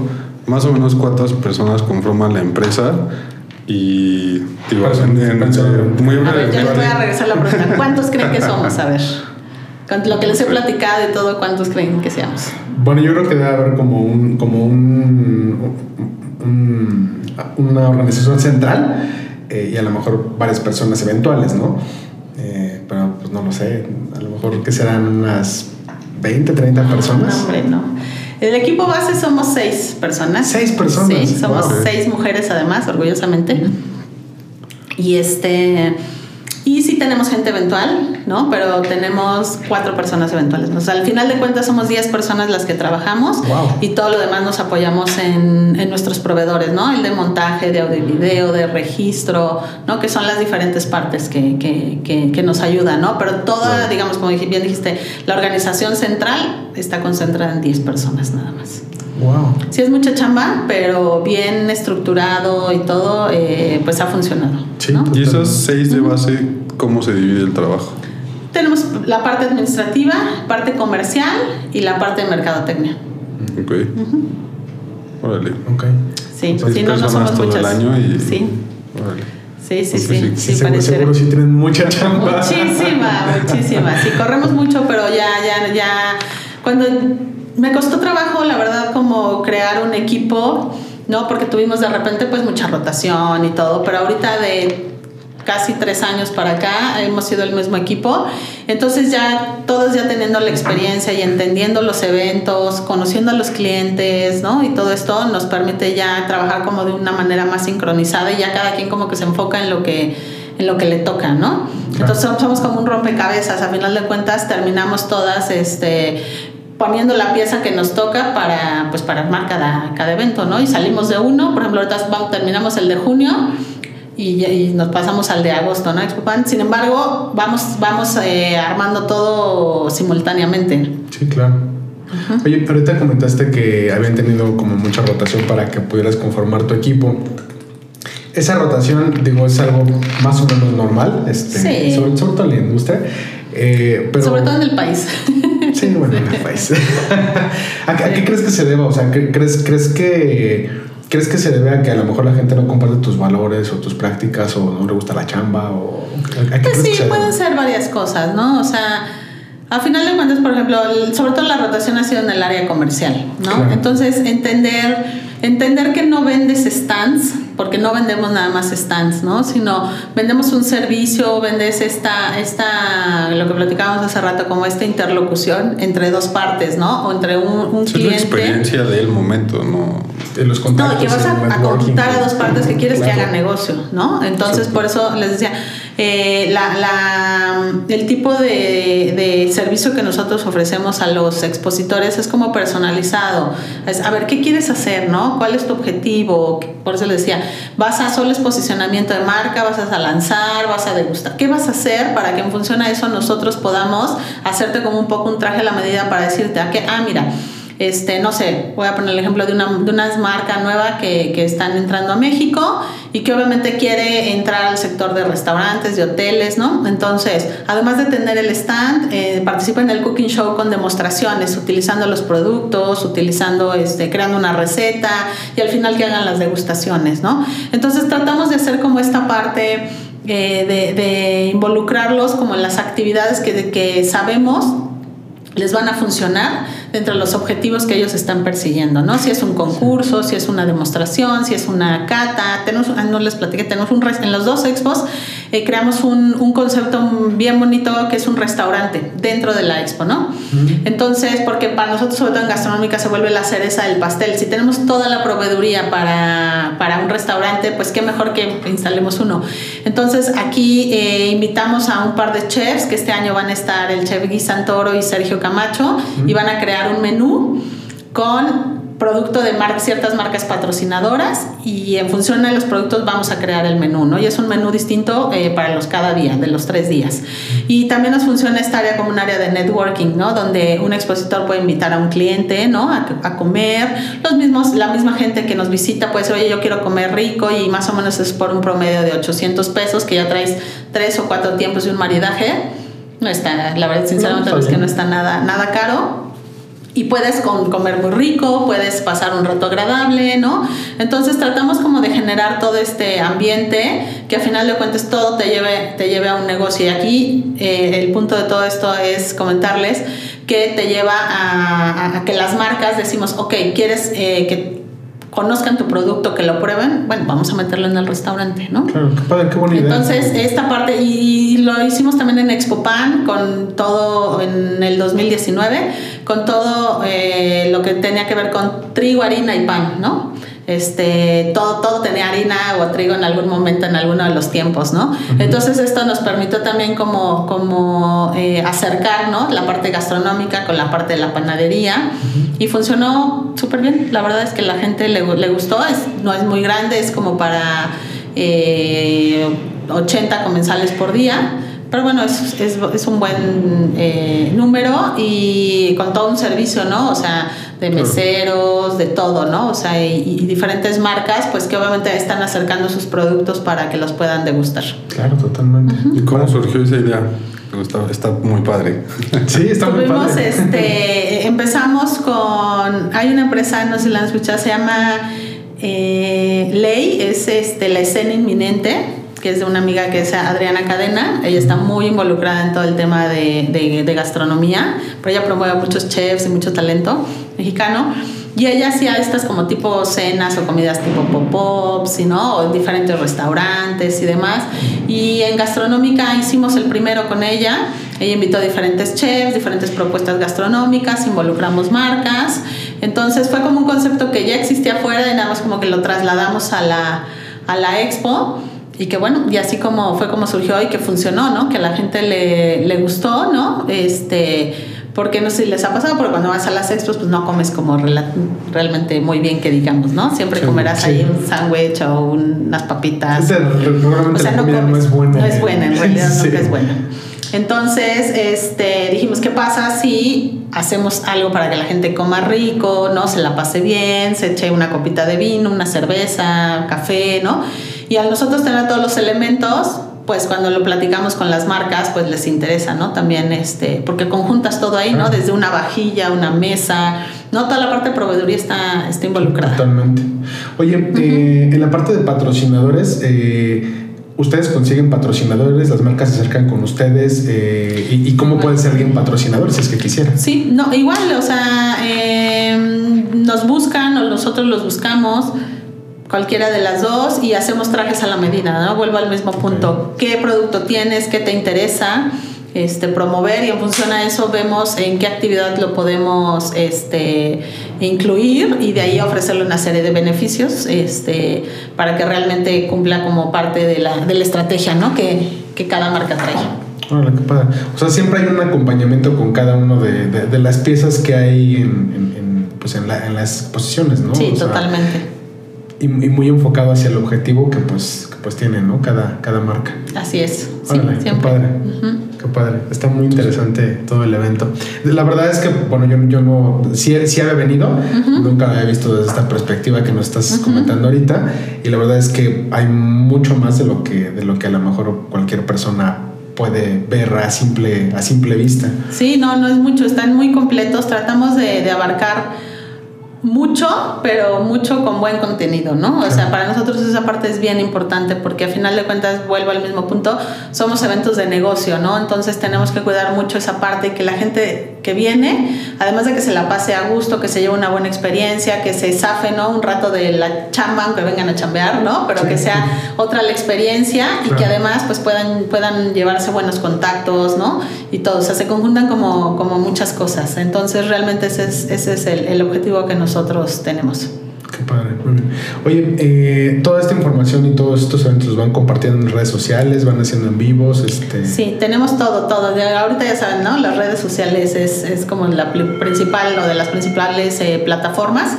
más o menos cuántas personas conforman la empresa y digo, muy breve. A ver, yo les voy a regresar la pregunta. ¿Cuántos creen que somos? A ver. Con lo que les he platicado y todo, ¿cuántos creen que seamos? Bueno, yo creo que debe haber como un, como un, una organización central eh, y a lo mejor varias personas eventuales, ¿no? Eh, pero pues no lo sé, a lo mejor que serán unas 20, 30 personas. No, hombre, no. El equipo base somos seis personas. Seis personas. Sí, somos seis mujeres además, orgullosamente. Y este y sí tenemos gente eventual, ¿no? Pero tenemos cuatro personas eventuales. O sea, al final de cuentas somos diez personas las que trabajamos y todo lo demás nos apoyamos en, en, nuestros proveedores, ¿no? El de montaje, de audio y video, de registro, ¿no? Que son las diferentes partes que, que, que, que nos ayudan, ¿no? Pero toda, digamos, como bien dijiste, la organización central está concentrada en diez personas nada más. Wow. Sí es mucha chamba, pero bien estructurado y todo, eh, pues ha funcionado. Sí, ¿no? ¿Y esos seis de base, cómo se divide el trabajo? Tenemos la parte administrativa, parte comercial y la parte de mercadotecnia. Ok. Órale. Ok. Sí, sí, no, no somos todo muchas. el año y... Sí, Órale. sí, sí, Ok, sí, sí. sí, seguro, seguro sí tienen mucha chamba. Muchísima, muchísima. Sí, corremos mucho, pero ya, ya, ya. Cuando me costó trabajo, la verdad, como crear un equipo, ¿no? Porque tuvimos de repente, pues, mucha rotación y todo, pero ahorita de casi tres años para acá hemos sido el mismo equipo. Entonces ya todos ya teniendo la experiencia y entendiendo los eventos, conociendo a los clientes, ¿no? Y todo esto nos permite ya trabajar como de una manera más sincronizada y ya cada quien como que se enfoca en lo que en lo que le toca, ¿no? Entonces somos- somos como un rompecabezas, a final de cuentas terminamos todas este poniendo la pieza que nos toca para pues para armar cada, cada evento, ¿no? Y salimos de uno, por ejemplo, ahorita vamos- terminamos el de junio y, y nos pasamos al de agosto, ¿no? Expopan. Sin embargo, vamos, vamos eh, armando todo simultáneamente. Sí, claro. Oye, ahorita comentaste que habían tenido como mucha rotación para que pudieras conformar tu equipo. Esa rotación, digo, es algo más o menos normal, este, Sí. sobre, sobre todo en la industria. eh, pero, Sobre todo en el país. Sí, bueno, en el país. ¿A, a qué crees que se deba? O sea, ¿qué- ¿crees, crees que crees que se debe a que a lo mejor la gente no comparte tus valores o tus prácticas o no le gusta la chamba o Pues que sí, pueden ser varias cosas, ¿no? O sea, a final de cuentas, por ejemplo, el- sobre todo la rotación ha sido en el área comercial, ¿no? Claro. Entonces, entender, entender que no vendes stands, porque no vendemos nada más stands, ¿no? Sino vendemos un servicio, vendes esta, esta, lo que platicábamos hace rato, como esta interlocución entre dos partes, ¿no? O entre un, un Es la cliente. experiencia del momento, ¿no? De los No, contactos, que vas a, a contar a dos partes que quieres Claro. que hagan negocio, ¿no? Entonces, por eso les decía, eh, la, la- el tipo de, servicio que nosotros ofrecemos a los expositores es como personalizado. Es, a ver, ¿qué quieres hacer, no? ¿Cuál es tu objetivo? Por eso les decía, vas a solo es posicionamiento de marca, vas a lanzar, vas a degustar. ¿Qué vas a hacer para que en función a eso nosotros podamos hacerte como un poco un traje a la medida para decirte, a que, ah, mira, este, no sé, voy a poner el ejemplo de una, de una marca nueva que, que están entrando a México y que obviamente quiere entrar al sector de restaurantes, de hoteles, ¿no? Entonces, además de tener el stand, eh, participa en el cooking show con demostraciones, utilizando los productos, utilizando, este, creando una receta y al final que hagan las degustaciones, ¿no? Entonces, tratamos de hacer como esta parte eh, de, de involucrarlos como en las actividades que, que sabemos les van a funcionar dentro de los objetivos que ellos están persiguiendo, ¿no? Si es un concurso, si es una demostración, si es una cata, tenemos, ah, no les platiqué, tenemos un en los dos expos eh, creamos un, un concepto bien bonito que es un restaurante dentro de la expo, ¿no? Entonces, porque para nosotros, sobre todo en gastronómica, se vuelve la cereza del pastel. Si tenemos toda la proveeduría para, para un restaurante, pues qué mejor que instalemos uno. Entonces, aquí eh, invitamos a un par de chefs que este año van a estar el chef Guy Santoro y Sergio Camacho y van a crear un menú con producto de mar ciertas marcas patrocinadoras y en función de los productos vamos a crear el menú, ¿no? Y es un menú distinto eh, para los cada día, de los tres días. Y también nos funciona esta área como un área de networking, ¿no? Donde un expositor puede invitar a un cliente, ¿no? A, a comer. Los mismos, la misma gente que nos visita puede decir, oye, yo quiero comer rico y más o menos es por un promedio de 800 pesos, que ya traes tres o cuatro tiempos de un maridaje. No está, la verdad, sinceramente, No, es que no está nada, nada caro y puedes comer muy rico, puedes pasar un rato agradable, ¿no? Entonces tratamos como de generar todo este ambiente que a final de cuentas todo te lleve, te lleve a un negocio. Y aquí eh, el punto de todo esto es comentarles que te lleva a que las marcas decimos, ok, ¿quieres eh, que conozcan tu producto, que lo prueben? Bueno, vamos a meterlo en el restaurante, ¿no? Claro, qué padre, qué buena idea. Entonces, esta parte, y lo hicimos también en Expopan, con todo en el 2019, con todo eh, lo que tenía que ver con trigo, harina y pan, ¿no? Este, todo, todo tenía harina o trigo en algún momento, en alguno de los tiempos, ¿no? Entonces, esto nos permitió también como, como eh, acercar, ¿no? La parte gastronómica con la parte de la panadería y funcionó súper bien. La verdad es que la gente le, le gustó, es, no es muy grande, es como para eh, 80 comensales por día. Pero bueno, es, es, es un buen eh, número y con todo un servicio, ¿no? O sea, de meseros, de todo, ¿no? O sea, y, diferentes marcas, pues que obviamente están acercando sus productos para que los puedan degustar. Claro, totalmente. ¿Y cómo surgió esa idea? Está, está, muy padre. Sí, está muy padre. Este, empezamos con. Hay una empresa, no sé si la han escuchado, se llama eh, Ley, es este, la escena inminente que es de una amiga que es Adriana Cadena. Ella está muy involucrada en todo el tema de, de, gastronomía, pero ella promueve muchos chefs y mucho talento mexicano. Y ella hacía estas como tipo cenas o comidas tipo pop-ups, ¿no? O en diferentes restaurantes y demás. Y en gastronómica hicimos el primero con ella. Ella invitó a diferentes chefs, diferentes propuestas gastronómicas, involucramos marcas. Entonces fue como un concepto que ya existía afuera y nada más como que lo trasladamos a la, a la expo y que bueno, y así como fue como surgió y que funcionó, ¿no? Que a la gente le, le gustó, ¿no? Este, porque no sé si les ha pasado, pero cuando vas a las expos, pues no comes como realmente muy bien, que digamos, ¿no? Siempre comerás ahí un sándwich o unas papitas. o sea, no, no, es buena. No es buena, en realidad nunca es buena. Entonces, este, dijimos, ¿qué pasa si hacemos algo para que la gente coma rico, no se la pase bien, se eche una copita de vino, una cerveza, café, ¿no? Y al nosotros tener todos los elementos, pues cuando lo platicamos con las marcas, pues les interesa, ¿no? También, este, porque conjuntas todo ahí, ¿no? Desde una vajilla, una mesa, ¿no? Toda la parte de proveeduría está, está involucrada. Totalmente. Oye, eh, en la parte de patrocinadores, eh, ustedes consiguen patrocinadores, las marcas se acercan con ustedes eh, y, cómo puede ser alguien patrocinador si es que quisiera. Sí, no, igual, o sea, nos buscan o nosotros los buscamos cualquiera de las dos y hacemos trajes a la medida, ¿no? Vuelvo al mismo punto. ¿Qué producto tienes? ¿Qué te interesa? Este, promover y en función a eso vemos en qué actividad lo podemos este, incluir y de ahí ofrecerle una serie de beneficios este, para que realmente cumpla como parte de la, de la estrategia ¿no? que, que cada marca trae. Hola, qué padre. O sea, siempre hay un acompañamiento con cada uno de, de, las piezas que hay en, pues en, la, en las exposiciones, ¿no? Sí, totalmente y, muy enfocado hacia el objetivo que pues, pues tiene, ¿no? Cada, cada marca. Así es. sí, qué padre. Qué padre. Está muy interesante todo el evento. La verdad es que, bueno, yo, yo no, sí, sí había venido, nunca había visto desde esta perspectiva que nos estás comentando ahorita, y la verdad es que hay mucho más de lo que, de lo que a lo mejor cualquier persona puede ver a simple, a simple vista. Sí, no, no es mucho, están muy completos, tratamos de, de abarcar mucho, pero mucho con buen contenido, ¿no? O sea, para nosotros esa parte es bien importante porque a final de cuentas, vuelvo al mismo punto, somos eventos de negocio, ¿no? Entonces tenemos que cuidar mucho esa parte y que la gente que viene, además de que se la pase a gusto, que se lleve una buena experiencia, que se zafe, ¿no? Un rato de la chamba, aunque vengan a chambear, ¿no? Pero que sea otra la experiencia y que además pues puedan, puedan llevarse buenos contactos, ¿no? Y todo, o sea, se conjuntan como, como muchas cosas. Entonces realmente ese es, ese es el, el objetivo que nos nosotros tenemos. Qué padre, muy bien. Oye, eh, toda esta información y todos estos eventos los van compartiendo en redes sociales, van haciendo en vivos. Este... Sí, tenemos todo, todo. ahorita ya saben, ¿no? Las redes sociales es, es como la principal o de las principales eh, plataformas.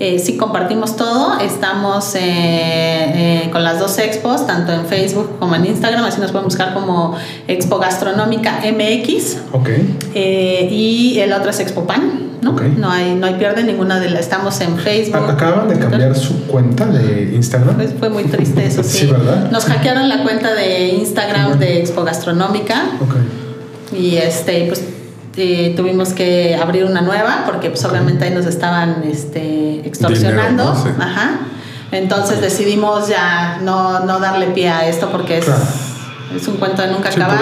Eh, sí compartimos todo, estamos eh, eh, con las dos expos, tanto en Facebook como en Instagram, así nos pueden buscar como Expo Gastronómica MX. Ok. y el otro es Expo Pan. ¿no? No hay, no hay pierde ninguna de las. Estamos en Facebook. Acaban de cambiar su cuenta de Instagram. Pues fue muy triste eso, sí. sí, ¿verdad? Nos hackearon la cuenta de Instagram de Expo Gastronómica. Ok. Y este, pues este, tuvimos que abrir una nueva porque pues obviamente ahí nos estaban este, extorsionando. Ajá. Entonces decidimos ya no, no, darle pie a esto porque es, es un cuento de nunca acabar.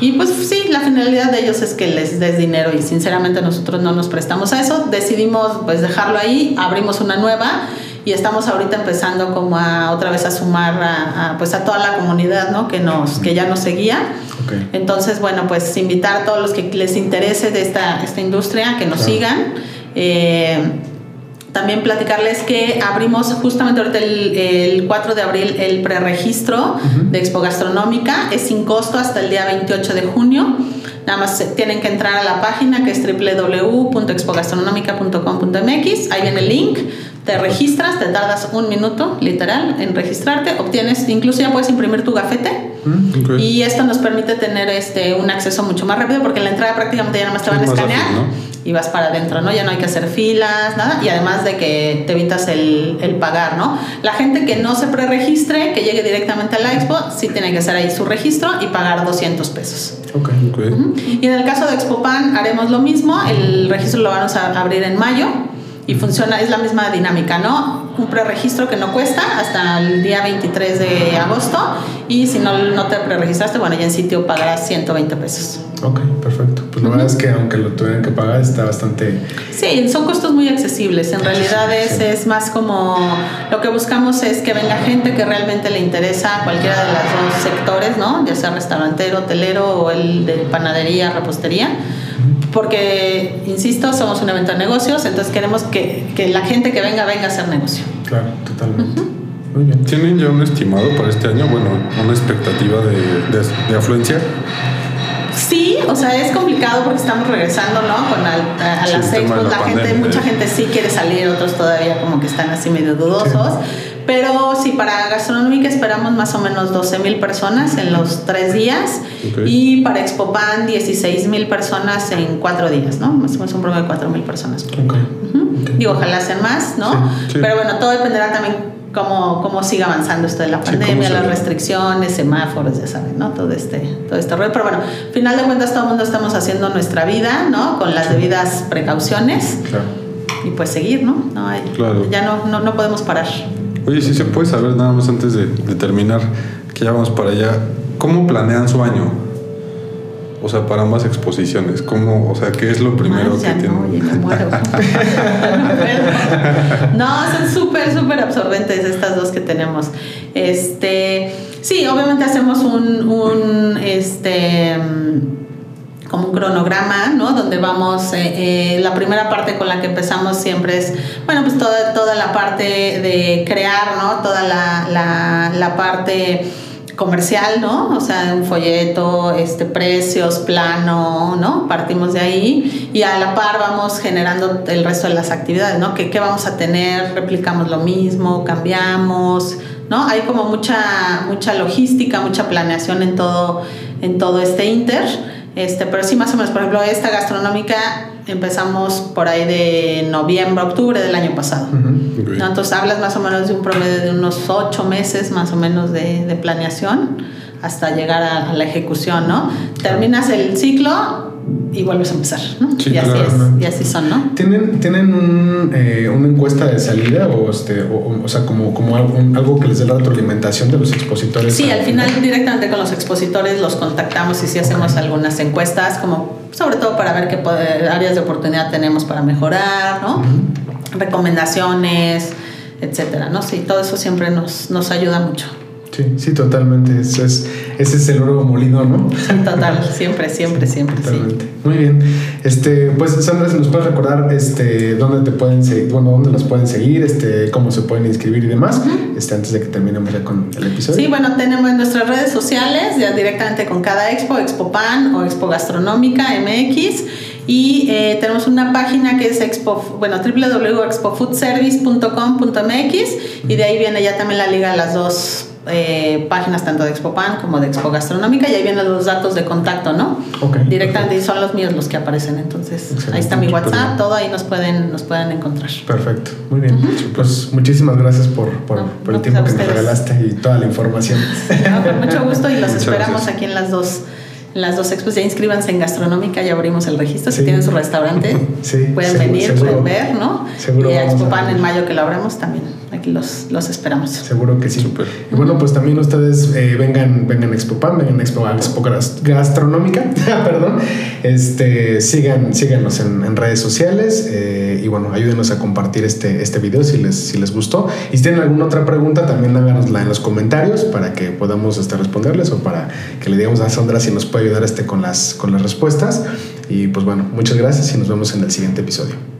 Y, y, pues sí, la finalidad de ellos es que les des dinero y sinceramente nosotros no nos prestamos a eso. Decidimos pues dejarlo ahí, abrimos una nueva y estamos ahorita empezando como a otra vez a sumar a, pues a toda la comunidad ¿no? que nos que ya nos seguía entonces bueno pues invitar a todos los que les interese de esta, esta industria que nos sigan eh, también platicarles que abrimos justamente ahorita el, el 4 de abril el preregistro de Expo Gastronómica. Es sin costo hasta el día 28 de junio. Nada más tienen que entrar a la página que es www.expogastronómica.com.mx. Ahí viene el link te registras, te tardas un minuto, literal, en registrarte, obtienes, incluso ya puedes imprimir tu gafete mm, y esto nos permite tener este, un acceso mucho más rápido porque en la entrada prácticamente ya nada más te van a escanear. y vas para adentro, ¿no? Ya no hay que hacer filas, nada, y además de que te evitas el, el pagar, ¿no? La gente que no se preregistre, que llegue directamente a la expo, sí tiene que hacer ahí su registro y pagar 200 pesos. Ok. okay. Y en el caso de Expopan haremos lo mismo, el registro lo vamos a abrir en mayo y funciona, es la misma dinámica, ¿no? Un preregistro que no cuesta hasta el día 23 de agosto y si no, no te preregistraste, bueno, ya en sitio pagarás 120 pesos. Ok, perfecto. Pues la verdad es que aunque lo tuvieran que pagar está bastante... Sí, son costos muy accesibles. En realidad es, es más como lo que buscamos es que venga gente que realmente le interesa cualquiera de los dos sectores, ¿no? Ya sea restaurantero, hotelero o el de panadería, repostería porque, insisto, somos un evento de negocios, entonces queremos que, que la gente que venga venga a hacer negocio. Claro, totalmente. Muy bien. ¿Tienen ya un estimado para este año? Bueno, una expectativa de, de, de afluencia. Sí, o sea, es complicado porque estamos regresando, ¿no? Con al, a, a sí, las expos, la, la gente, mucha gente sí quiere salir, otros todavía como que están así medio dudosos. Sí. Pero sí, para gastronómica esperamos más o menos 12 mil personas en los tres días okay. y para Expopan 16 mil personas en cuatro días, ¿no? Más o menos un promedio de 4 mil personas. Okay. Uh -huh. okay. Digo, ojalá sean más, ¿no? Sí, sí. Pero bueno, todo dependerá también cómo, cómo siga avanzando esto de la pandemia, las restricciones, semáforos, ya saben, ¿no? Todo este, todo este rollo. Pero bueno, al final de cuentas todo el mundo estamos haciendo nuestra vida, ¿no? Con las debidas precauciones. Claro. Y pues seguir, ¿no? no hay, claro. Ya no, no, no podemos parar. Oye, si se puede saber nada más antes de, de, terminar, que ya vamos para allá, ¿cómo planean su año? O sea, para ambas exposiciones, ¿cómo, o sea, qué es lo primero que no, tienen? me muero. no, son súper, súper absorbentes estas dos que tenemos. Este, sí, obviamente hacemos un, un este como un cronograma, ¿no? Donde vamos, eh, eh, la primera parte con la que empezamos siempre es, bueno, pues toda, toda la parte de crear, ¿no? Toda la, la, parte comercial, ¿no? O sea, un folleto, este, precios, plano, ¿no? Partimos de ahí y a la par vamos generando el resto de las actividades, ¿no? ¿Qué, qué vamos a tener? ¿Replicamos lo mismo? ¿Cambiamos? ¿No? Hay como mucha, mucha logística, mucha planeación en todo, en todo este inter. Este, pero sí, más o menos, por ejemplo, esta gastronómica empezamos por ahí de noviembre, octubre del año pasado. Uh -huh. okay. ¿no? Entonces hablas más o menos de un promedio de unos ocho meses más o menos de, de planeación hasta llegar a, a, la ejecución, ¿no? Terminas el ciclo y vuelves a empezar, ¿no? Sí, y, así es, ¿no? y así son, ¿no? ¿Tienen, tienen un, eh, una encuesta de salida o, este, o, o sea, como, como algo, algo, que les dé la retroalimentación de los expositores? Sí, al final directamente con los expositores los contactamos y sí hacemos okay. algunas encuestas, como sobre todo para ver qué poder, áreas de oportunidad tenemos para mejorar, ¿no? Uh -huh. Recomendaciones, etcétera, ¿no? Sí, todo eso siempre nos, nos ayuda mucho. Sí, sí, totalmente. Eso es, ese es el oro molido, ¿no? Total, siempre, siempre, siempre. Totalmente. Sí. Muy bien. Este, pues, Sandra, si nos puedes recordar este, dónde te pueden seguir, bueno, dónde los pueden seguir, este, cómo se pueden inscribir y demás, uh -huh. este, antes de que terminemos ya con el episodio. Sí, bueno, tenemos en nuestras redes sociales, ya directamente con cada expo, Expo Pan o Expo Gastronómica MX. Y eh, tenemos una página que es expo, bueno, www.expofoodservice.com.mx y de ahí viene ya también la liga de las dos eh, páginas tanto de Expo Pan como de Expo Gastronómica y ahí vienen los datos de contacto, ¿no? Okay, Directamente perfecto. son los míos los que aparecen. Entonces, Excelente. ahí está mi WhatsApp, todo ahí nos pueden, nos pueden encontrar. Perfecto, muy bien. Uh -huh. Pues muchísimas gracias por, por, no, por el no, tiempo pues que nos regalaste y toda la información. No, con mucho gusto y los Muchas esperamos gracias. aquí en las dos las dos expos ya inscríbanse en Gastronómica, ya abrimos el registro. Sí. Si tienen su restaurante, sí, pueden seguro, venir, seguro, pueden ver, ¿no? Seguro. Y a Expopan en mayo que lo abramos también. Aquí los, los esperamos. Seguro que sí. Super. Y bueno, pues también ustedes eh, vengan, vengan a Expopan, vengan a Expo, a Expo Gastronómica, perdón. Este, sigan, síganos en, en redes sociales eh, y bueno, ayúdenos a compartir este, este video si les, si les gustó. Y si tienen alguna otra pregunta, también háganosla en los comentarios para que podamos este, responderles o para que le digamos a Sandra si nos puede ayudar este con las, con las respuestas. Y pues bueno, muchas gracias y nos vemos en el siguiente episodio.